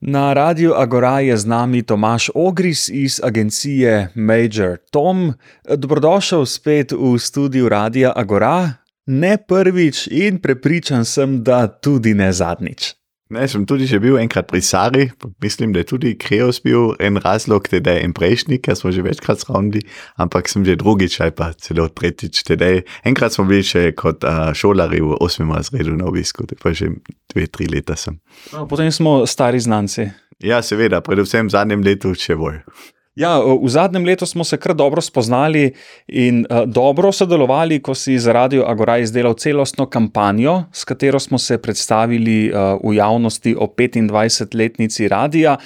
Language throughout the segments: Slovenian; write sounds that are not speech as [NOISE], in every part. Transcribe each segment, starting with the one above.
Na radiju Agora je z nami Tomaš Ogris iz agencije Major Tom. Dobrodošel spet v studiu Radia Agora, ne prvič in prepričan sem, da tudi ne zadnjič. Ne, sem tudi že bil enkrat pri Sari, mislim, da je tudi Kreos bil en razlog, da je en prejšnji, ker smo že večkrat sravnili, ampak sem že drugič ali pa celo tretjič. Tedej. Enkrat smo bili še kot uh, šolari v 8. razredu na obisku, pa že dve, tri leta sem. No, potem smo stari znanci. Ja, seveda, predvsem v zadnjem letu še bolj. Ja, v zadnjem letu smo se kar dobro spoznali in uh, dobro sodelovali, ko si za Radio Agora izdelal celostno kampanjo, s katero smo se predstavili uh, v javnosti o 25-letnici radia.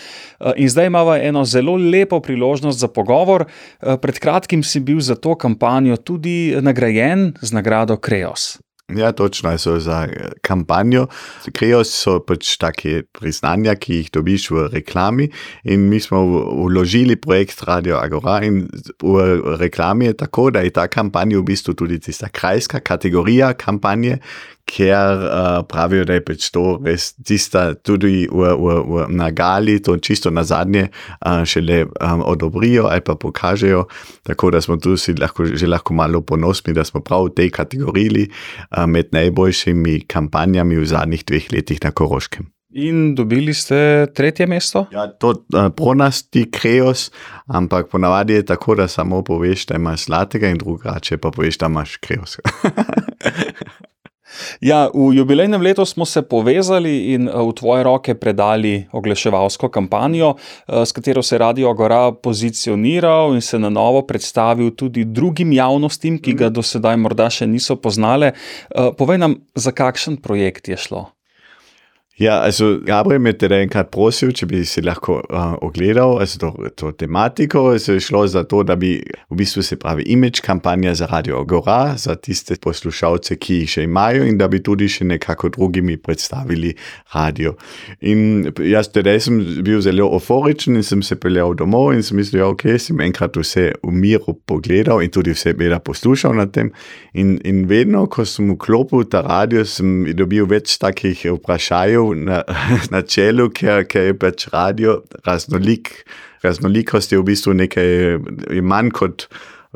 Uh, in zdaj imamo eno zelo lepo priložnost za pogovor. Uh, pred kratkim si bil za to kampanjo tudi nagrajen z nagrado Kreos. Ja, točno so za kampanjo. Kreos so pač take priznanja, ki jih dobiš v reklami. In mi smo vložili projekt Radio Agora in v reklami je tako, da je ta kampanja v bistvu tudi tista krajska kategorija kampanje, ker uh, pravijo, da je pač to res tista, tudi v, v, v, na gali, to čisto na zadnje, uh, šele um, odobrijo ali pa pokažejo. Tako da smo tu si lahko, že lahko malo ponosni, da smo prav v tej kategoriji uh, med najboljšimi kampanjami v zadnjih dveh letih na Koroškem. In dobili ste tretje mesto? Ja, to uh, pro nas ti kreos, ampak ponavadi je tako, da samo poveš, da imaš zlatega, in drugače pa poveš, da imaš kreos. [LAUGHS] Ja, v jubilejnem letu smo se povezali in eh, v tvoje roke predali oglaševalsko kampanjo, eh, s katero se je Radio Agora pozicioniral in se na novo predstavil tudi drugim javnostim, ki ga do sedaj morda še niso poznale. Eh, povej nam, za kakšen projekt je šlo? Ja, also Gabriel me teda enkrat prosil, če bi si lahko uh, ogledal also to, to tematiko. Also je šlo za to, da bi v bistvu se pravi imidž kampanja za Radio Agora, za tiste poslušalce, ki jih še imajo in da bi tudi še nekako drugimi predstavili radio. In jaz teda sem bil zelo euforičen in sem se peljal domov in sem mislil, ja, ok, sem enkrat vse v miru pogledal in tudi vse beda poslušal na tem. In, in vedno, ko sem vklopil ta radio, sem dobil več takih vprašanj, na, [LAUGHS] na čelu, ker, ker je pač radio raznolik. Raznolikost je v bistvu nekaj manj kot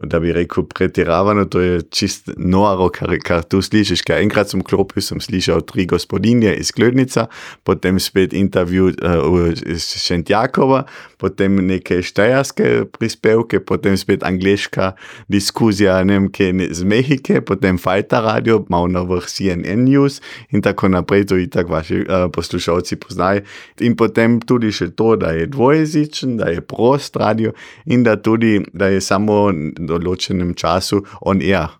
da bi rekel, pretiravano, to je čist noro, kar, kar tu slišiš. Ker enkrat sem klopil, sem slišal tri gospodinje iz Kludnica, potem spet intervju uh, iz Šentjakova, potem neke štajarske prispevke, potem spet angliška diskuzija vem, z Mehike, potem Fajta radio, malo na vrh CNN News in tako naprej, to in tako vaši uh, poslušalci poznajo. In potem tudi še to, da je dvojezičen, da je prost radio in da tudi, da je samo določenem času on air.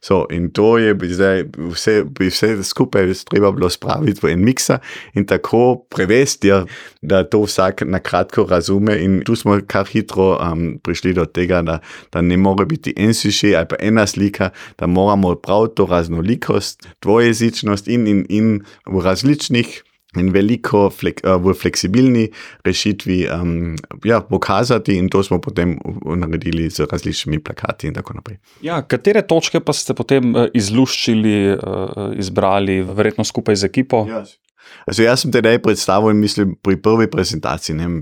So, in to je zdaj vse, vse skupaj treba bilo spraviti v en miksa in tako prevesti, ja, da to vsak na kratko razume. In tu smo kar hitro um, prišli do tega, da, da ne more biti en suši ali pa ena slika, da moramo prav to raznolikost, dvojezičnost in, in, in v različnih in veliko flek, uh, v fleksibilni rešitvi um, ja, pokazati, in to smo potem naredili z različnimi plakati in tako naprej. Ja, katere točke pa ste potem uh, izluščili, uh, izbrali, verjetno skupaj z ekipo? Yes. Also jaz sem tedaj predstavil, mislim, pri prvi prezentaciji, ne vem,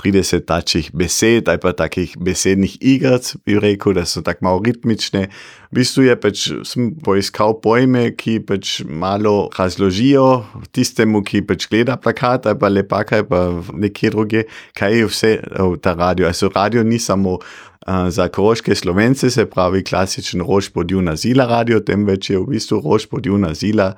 30 takih besed ali pa takih besednih igrac, bi rekel, da so tako malo ritmične. V bistvu je pač, poiskal pojme, ki pač malo razložijo tistemu, ki pač gleda plakat ali pa lepaka ali pa nekje druge, kaj je vse v ta radio. Also radio ni samo za koroške slovence, se pravi klasičen rož podjuna zila radio, temveč je v bistvu rož podjuna zila,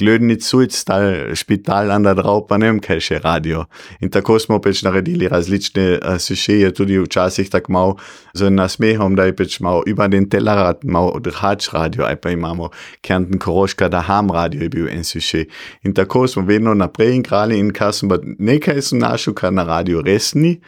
glödnic sujc, stal špital, anda drav, pa ne vem, kaj še radio. In tako smo pač naredili različne sušeje, tudi včasih tako malo z nasmehom, da je pač malo über den Tellerrad, malo odhač radio, aj pa imamo Kärnten Koroška, da ham radio je bil en suše. In tako smo vedno naprej igrali in kar sem pa nekaj sem našel, kar na radio res ni.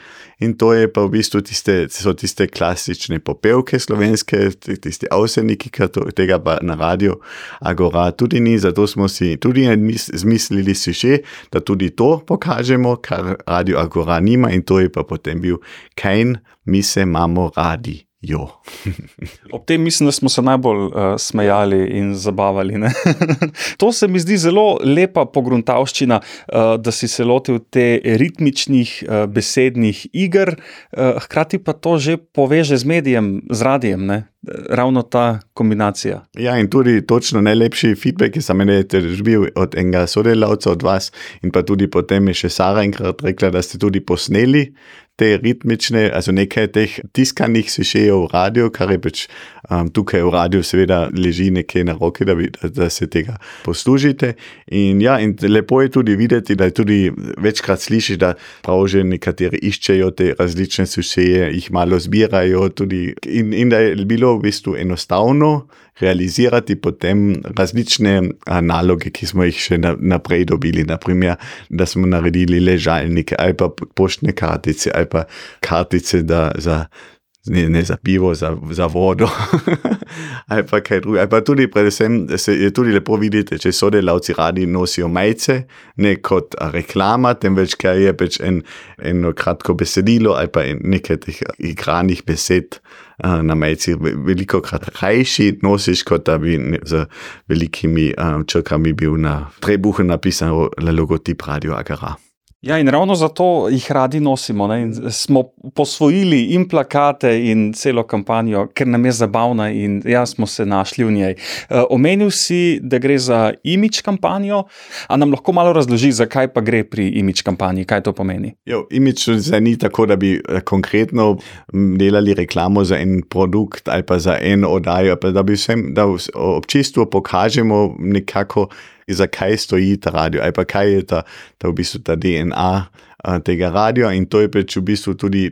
In to je pa v bistvu tiste, so tiste klasične popevke slovenske, tisti avseniki, ki tega pa na radio Agora tudi ni, zato smo si tudi zmislili si še, da tudi to pokažemo, kar radio Agora nima in to je pa potem bil Kejn, mi se imamo radi. Jo. [LAUGHS] Ob tem mislim, da smo se najbolj uh, smejali in zabavali. [LAUGHS] to se mi zdi zelo lepa pogruntavščina, uh, da si se lotil te ritmičnih uh, besednih iger, uh, hkrati pa to že poveže z medijem, z radijem. Ne? Ravno ta kombinacija. Ja, in tudi točno najlepši feedback, ki sem ga dobil od enega sodelavca, od vas, in pa tudi potem je še Sara enkrat rekla, da ste tudi posneli te ritmične, also nekaj teh tiskanih sešejev v radio, kar je pač um, tukaj v radio, seveda, leži nekje na roki, da, da, da se tega poslužite. In, ja, in lepo je tudi videti, da je tudi večkrat slišiš, da prav že nekateri iščejo te različne sešeje, jih malo zbirajo, tudi, in, in da je bilo v bistvu enostavno realizirati potem različne naloge, ki smo jih še naprej dobili. Naprimer, da smo naredili ležalnike ali pa poštne kartice ali pa kartice da, za. Ne, ne za pivo, za, za vodo, [LAUGHS] ali pa kaj drugega. Pa tudi, predvsem, se je tudi lepo videti, če sodelavci radi nosijo majice, ne kot reklama, temveč kaj je pač en, eno kratko besedilo ali pa nekaj teh igranih besed na majici veliko krat krajši nosiš, kot da bi z velikimi črkami bil na trebuhu napisan logotip Radio Agara. Ja, in ravno zato jih radi nosimo. Smo posvojili in plakate, in celo kampanjo, ker nam je zabavna, in ja, smo se našli v njej. Uh, omenil si, da gre za imič kampanjo. A nam lahko malo razloži, zakaj pa gre pri imič kampanji, kaj to pomeni? Jo, imič ni tako, da bi eh, konkretno delali reklamo za en produkt ali pa za eno oddajo, da bi vsem, da občinstvu pokažemo nekako zakaj stoji ta radio, ali pa kaj je ta, ta v DNA tega radia. In to je pač v bistvu tudi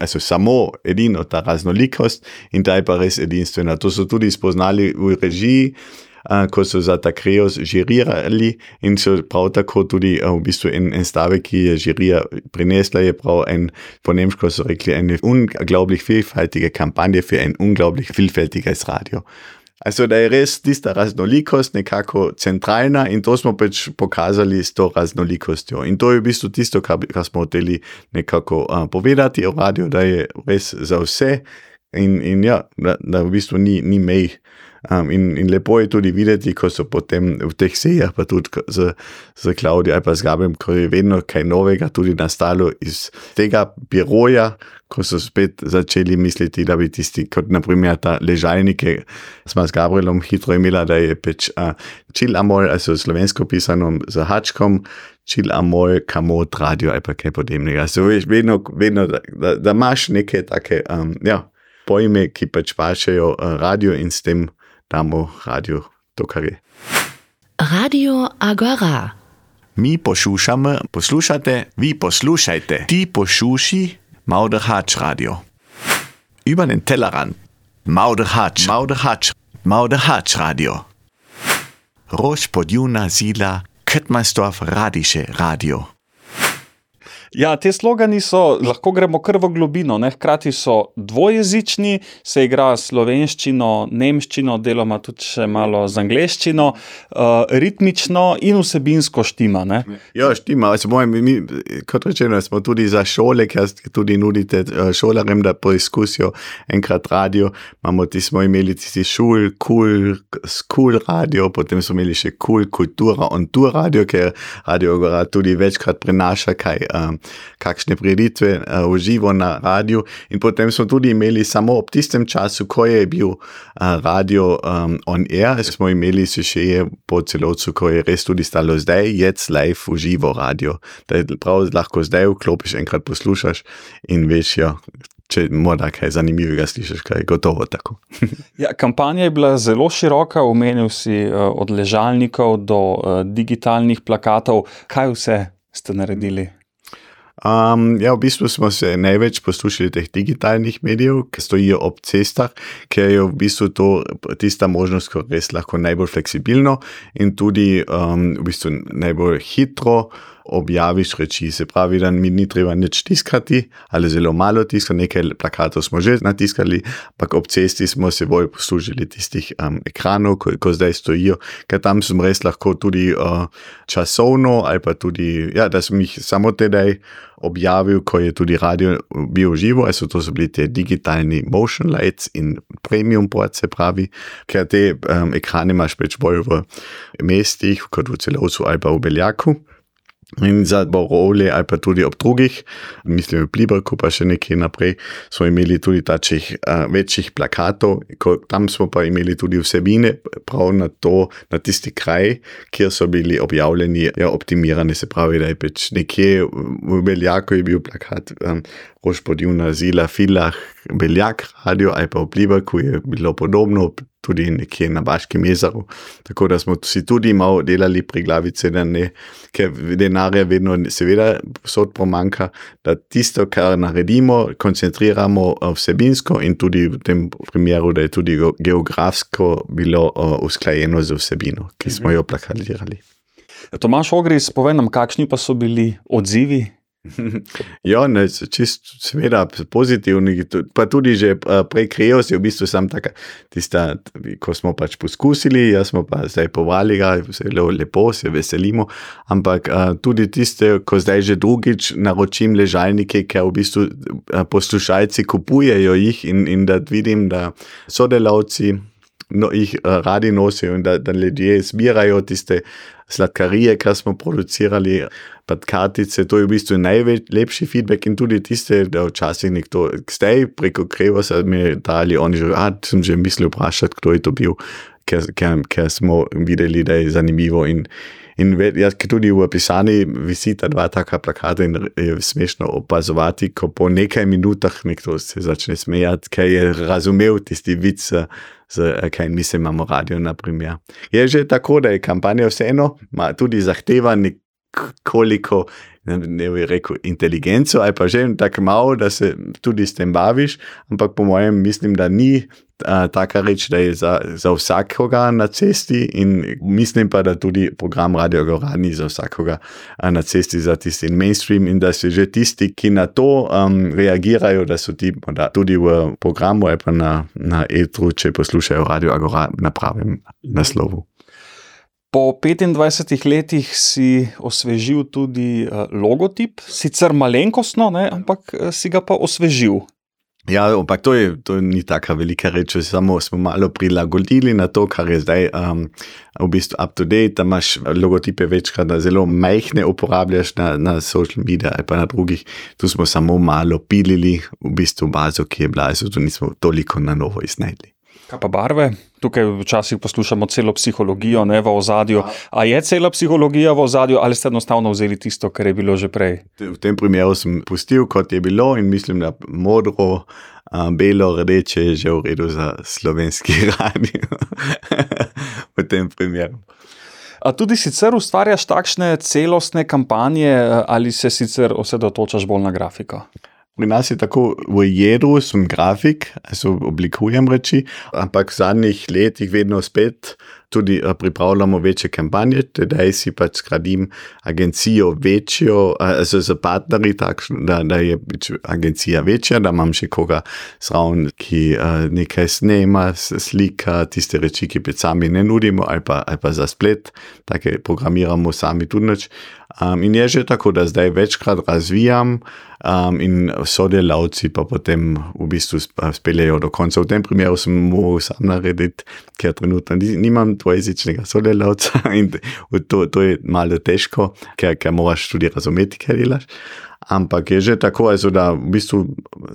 also samo edino ta raznolikost in ta je pa res edinstvena. To so tudi spoznali v režiji. Uh, ko so za ta kreos in so prav tako tudi uh, v bistvu en, en stavek, ki prinesla, je prav en, po nemško so en unglaublich vielfältige kampanje für ein unglaublich vielfältiges Radio. Also, da je res tista raznolikost nekako centralna in to smo pač pokazali s to raznolikostjo. In to je v bistvu tisto, kar, kar smo hoteli nekako uh, povedati o radiju, da je res za vse in, in ja, da, da v bistvu ni, ni mej. Um, in, in lepo je tudi videti, ko so potem v teh sejah, pa tudi z, z Klaudijo ali pa z Gabem, ko je vedno kaj novega tudi nastalo iz tega biroja, ko so spet začeli misliti, da bi tisti, kot naprimer ta ležalnike, smo s Gabrielom hitro imeli, da je peč uh, čil amol, also slovensko pisano z hačkom, čil amol, kamot, radio ali pa kaj podobnega. So veš, vedno, vedno da, da, da imaš neke take, um, ja, pojme, ki pač pašejo uh, radio in s tem damo radio to, kar je. Radio Agora. Mi poslušamo, poslušate, vi poslušajte. Ti posluši Mauderhatsch Radio. Über den Tellerrand. Mauderhatsch, Mauderhatsch, Mauderhatsch Radio. Roš podjuna zila, Kettmannsdorf Radische Radio. Ja, te slogani so, lahko gremo kar v globino. Ne? Hkrati so dvojezični, se igra slovenščino, nemščino, deloma tudi še malo z angliščino, uh, ritmično in vsebinsko štima. Ne? Ja, štima. Moj, mi, kot rečeno, smo tudi za šole, ker tudi nudite uh, šolarjem, da poizkusijo enkrat radio. Imamo, ti smo imeli tisti šul, kul, cool, cool radio, potem smo imeli še kul, cool, kultura on tu radio, ker radio tudi večkrat prenaša kaj. Um, kakšne prireditve uh, v živo na radiju. In potem smo tudi imeli samo ob tistem času, ko je bil uh, radio um, on air, smo imeli še je po celotu, ko je res tudi stalo zdaj, jec live v živo radio. Da je prav lahko zdaj vklopiš, enkrat poslušaš in veš, ja. Če morda kaj zanimivega slišiš, kaj je gotovo tako. [LAUGHS] ja, kampanja je bila zelo široka, omenil si uh, od ležalnikov do uh, digitalnih plakatov. Kaj vse ste naredili? Um, ja, v bistvu smo se največ poslušali teh digitalnih medijev, ki stojijo ob cestah, ker je v bistvu to tista možnost, ki je res lahko najbolj fleksibilno in tudi um, v bistvu najbolj hitro objaviš reči. Se pravi, da mi ni treba nič tiskati, ali zelo malo tiskati, nekaj plakatov smo že natiskali, ampak ob cesti smo se bolj poslužili tistih um, ekranov, ko, ko zdaj stojijo, ker tam sem res lahko tudi uh, časovno, ali pa tudi, ja, da sem jih samo tedaj objavil, ko je tudi radio bil živo, so to so bili te digitalni motion lights in premium port, se pravi, ker te um, ekrane imaš več bolj v mestih, kot v celovcu ali pa v beljaku. In za Borole, ali pa tudi ob drugih, mislim, v Plibrku, pa še nekaj naprej, smo imeli tudi tačih uh, večjih plakatov, tam smo pa imeli tudi vsebine, prav na to, na tisti kraj, kjer so bili objavljeni, ja, optimirani, se pravi, da je pač nekje v Beljaku je bil plakat, um, Rož podivna zila, filah, Beljak, radio, ali pa v Plibrku je bilo podobno, tudi nekje na Baškem jezeru. Tako da smo si tudi malo delali pri glavici, da ne, ker denarja vedno, seveda, sod pomanka, da tisto, kar naredimo, koncentriramo eh, vsebinsko in tudi v tem primeru, da je tudi geografsko bilo eh, usklajeno z vsebino, ki smo jo plakalirali. Tomaš Ogris, povej nam, kakšni pa so bili odzivi [LAUGHS] Ja, ne, čist, seveda, pozitivni, pa tudi že prej krijo si v bistvu sam taka, tista, ko smo pač poskusili, jaz smo pa zdaj povali ga, zelo lepo se veselimo, ampak tudi tiste, ko zdaj že drugič naročim ležalnike, ker v bistvu poslušalci kupujejo jih in, in da vidim, da sodelavci no, jih radi nosijo in da, da ljudje zbirajo tiste sladkarije, kar smo producirali, pa kartice, to je v bistvu najlepši feedback in tudi tiste, da včasih nekdo, zdaj preko Krevo so mi dali, oni že, a sem že mislil vprašati, kdo je to bil, ker, ker, ker smo videli, da je zanimivo in In jaz, ki tudi v pisani visita dva taka plakata in je smešno opazovati, ko po nekaj minutah nekdo se začne smejati, ker je razumel tisti vic, kaj mi se imamo radio, naprimer. Je že tako, da je kampanja vseeno, ima tudi zahteva nekoliko, ne bi rekel, inteligenco, ali pa že tako malo, da se tudi s tem baviš, ampak po mojem mislim, da ni taka reč, da je za, za vsakoga na cesti, in mislim pa, da tudi program Radio Gora ni za vsakoga na cesti, za tisti mainstream, in da se že tisti, ki na to um, reagirajo, da so ti da tudi v programu, ali pa na, na etru, če poslušajo Radio Gora na pravem naslovu. Po 25 letih si osvežil tudi logotip, sicer malenkostno, ne, ampak si ga pa osvežil. Ja, ampak to, je, to ni tako velika reč, samo smo malo prilagodili na to, kar je zdaj um, v bistvu up to date. Da imaš logotipe večkrat, da zelo majhne uporabljaš na, na social medijih ali pa na drugih. Tu smo samo malo pilili v bistvu bazo, ki je bila, zato nismo toliko na novo iznajdli. Kaj pa barve? Tukaj včasih poslušamo celo psihologijo ne, v ozadju. A je cela psihologija v ozadju, ali ste enostavno vzeli tisto, kar je bilo že prej? V tem primeru sem pustil, kot je bilo, in mislim, da modro, belo, rdeče je že v redu za slovenski [LAUGHS] radio. [LAUGHS] v tem primeru. A tudi sicer ustvarjaš takšne celostne kampanje, ali se sicer osredotočaš bolj na grafiko? Pri nas je tako v jedru, sem grafik, also oblikujem reči, ampak v zadnjih letih vedno spet tudi pripravljamo večje kampanje, tedaj si pač gradim agencijo večjo, also z partnerji, takšno, da, da je pač agencija večja, da imam še koga zraven, ki nekaj snema, slika, tiste reči, ki pa sami ne nudimo, ali pa, ali pa za splet, take programiramo sami tudi nič. Um, in je že tako, da zdaj večkrat razvijam, um, in sodelavci pa potem v bistvu speljejo do konca. V tem primeru sem mogel sam narediti, ker trenutno nimam dvojezičnega sodelavca [LAUGHS] in to, to je malo težko, ker, ker moraš tudi razumeti, kaj delaš. Ampak je že tako, also, da v bistvu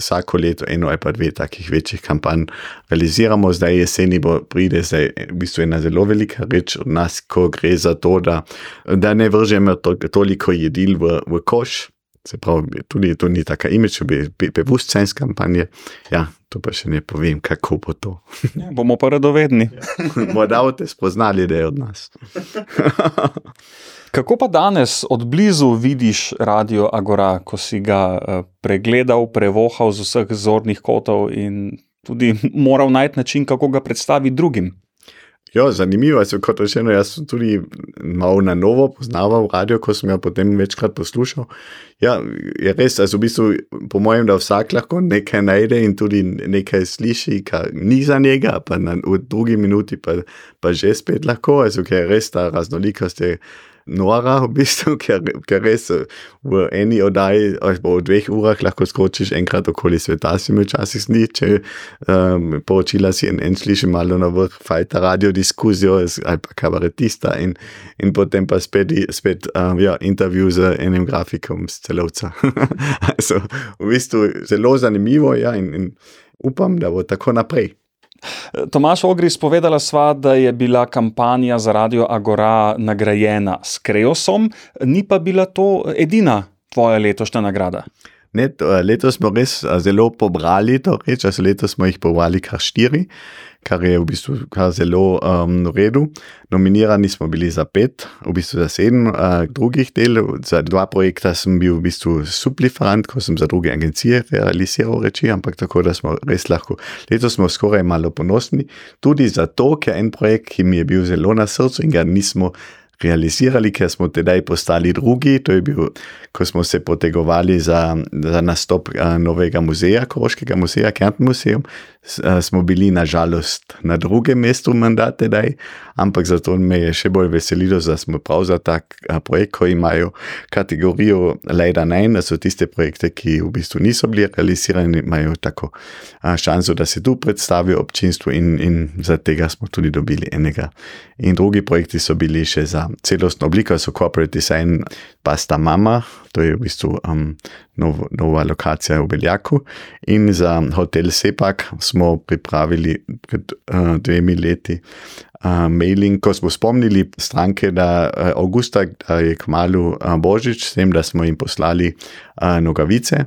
vsako leto eno ali pa dve takih večjih kampanj realiziramo, zdaj jeseni bo pride, zdaj v bistvu ena zelo velika reč od nas, ko gre za to, da, da ne vržemo to, toliko jedil v, v koš. Se pravi, tudi to ni tako ime, če bi bewusstseins kampanje. Ja, to pa še ne povem, kako bo to. [LAUGHS] Ja, bomo pa radovedni. [LAUGHS] Morda boste spoznali, da je od nas. [LAUGHS] Kako pa danes od blizu vidiš Radio Agora, ko si ga pregledal, prevohal z vseh zornih kotov in tudi moral najti način, kako ga predstaviti drugim? Ja, zanimivo je, kot rečeno, jaz sem tudi malo na novo poznaval radio, ko sem ga potem večkrat poslušal. Ja, je res, v bistvu, po mojem, da vsak lahko nekaj najde in tudi nekaj sliši, kar ni za njega, pa na, v drugi minuti pa, pa že spet lahko, ker je res ta raznolikost. Je, nora, v bistvu, [LAUGHS] ker, ker res v eni oddaji, pa v dveh urah, lahko skočiš enkrat okoli sveta, si mi včasih sni, če um, poročila si in, in slišiš malo na vrh, fajta radio diskuzijo ali pa kabaretista in, in potem pa spet, spet um, ja, intervju z enim grafikom z celovca. [LAUGHS] so, v bistvu zelo zanimivo ja, in, in upam, da bo tako naprej. Tomaš Ogris, povedala sva, da je bila kampanja za Radio Agora nagrajena s Kreosom, ni pa bila to edina tvoja letošnja nagrada. Ne, letos smo res zelo pobrali to reč, letos smo jih pobrali kar štiri kar je v bistvu kar zelo um, v redu. Nominirani smo bili za pet, v bistvu za sedem uh, drugih del. Za dva projekta sem bil v bistvu supliferant, ko sem za druge agencije realiziral reči, ampak tako da smo res lahko. Letos smo skoraj malo ponosni, tudi zato, ker en projekt, ki mi je bil zelo na srcu in ga nismo realizirali, ker smo tedaj postali drugi. To je bil, ko smo se potegovali za, za nastop novega muzeja, Koroškega muzeja, Kärnten muzeum. Smo bili nažalost na drugem mestu mandat tedaj, ampak zato me je še bolj veselilo, da smo prav za tak projekt, ko imajo kategorijo Leda Nine, da so tiste projekte, ki v bistvu niso bili realizirani, imajo tako šanso, da se tu predstavijo občinstvu in, in za tega smo tudi dobili enega. In drugi projekti so bili še za celostno obliko, so corporate design, pasta mama, to je v bistvu um, nov, nova lokacija v Beljaku. In za hotel Sepak smo pripravili pred uh, dvemi leti uh, mailing, ko smo spomnili stranke, da uh, avgusta da je kmalo uh, Božič, s tem, da smo jim poslali uh, nogavice.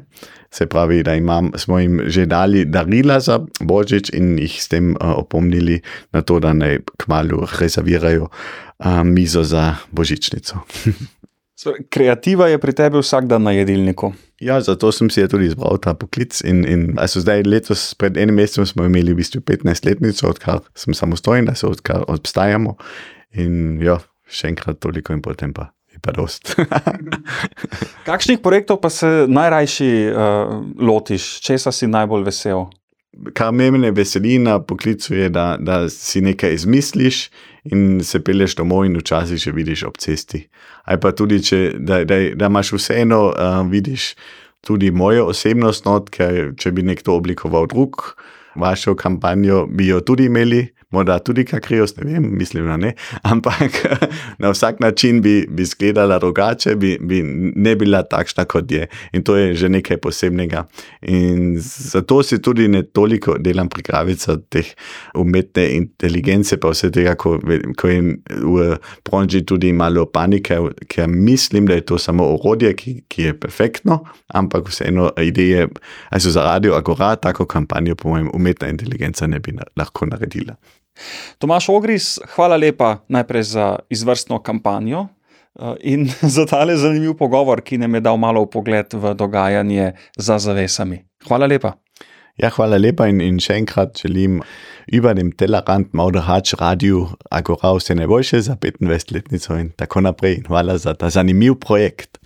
Se pravi, da imam, smo jim že dali darila za Božič in jih s tem uh, opomnili na to, da naj kmalo rezervirajo uh, mizo za Božičnico. [LAUGHS] Kreativa je pri tebi vsak dan na jedilniku. Ja, zato sem si tudi izbral ta poklic. In, in zdaj, letos, pred enim mesecem, smo imeli v bistvu 15-letnico, odkar sem samostojen, da se odkar obstajamo. In ja, še enkrat toliko in potem pa. Pa [LAUGHS] Kakšnih projektov pa se najrajši uh, lotiš, česa si najbolj vesel? kar me meni veseli na poklicu, je, da, da si nekaj izmisliš in se peleš domov, in včasih še vidiš ob cesti. Ali pa tudi, če, da, da, da imaš vseeno, uh, vidiš tudi mojo osebnost, not, ker če bi nekdo oblikoval drug, vašo kampanjo, bi jo tudi imeli morda tudi kakrios, ne vem, mislim, da ne, [LAUGHS] ampak [LAUGHS] na vsak način bi, bi izgledala drugače, bi, bi ne bila takšna, kot je. In to je že nekaj posebnega. In zato si tudi ne toliko delam pripravica teh umetne inteligence, pa vse tega, ko, ko je v pronži tudi malo panike, ker mislim, da je to samo orodje, ki, ki je perfektno, ampak vseeno ideje, also za radio Agora, tako kampanjo, po mojem, umetna inteligenca ne bi na, lahko naredila. Tomaš Ogris, hvala lepa najprej za izvrstno kampanjo eh, in [LAUGHS] za tale zanimiv pogovor, ki nam je dal malo pogled v dogajanje za zavesami. Hvala lepa. Ja, hvala lepa in, in še enkrat želim über dem Tellerrand Mauderhač Radio Agora vse najboljše za 25-letnico in tako naprej. Hvala za ta zanimiv projekt.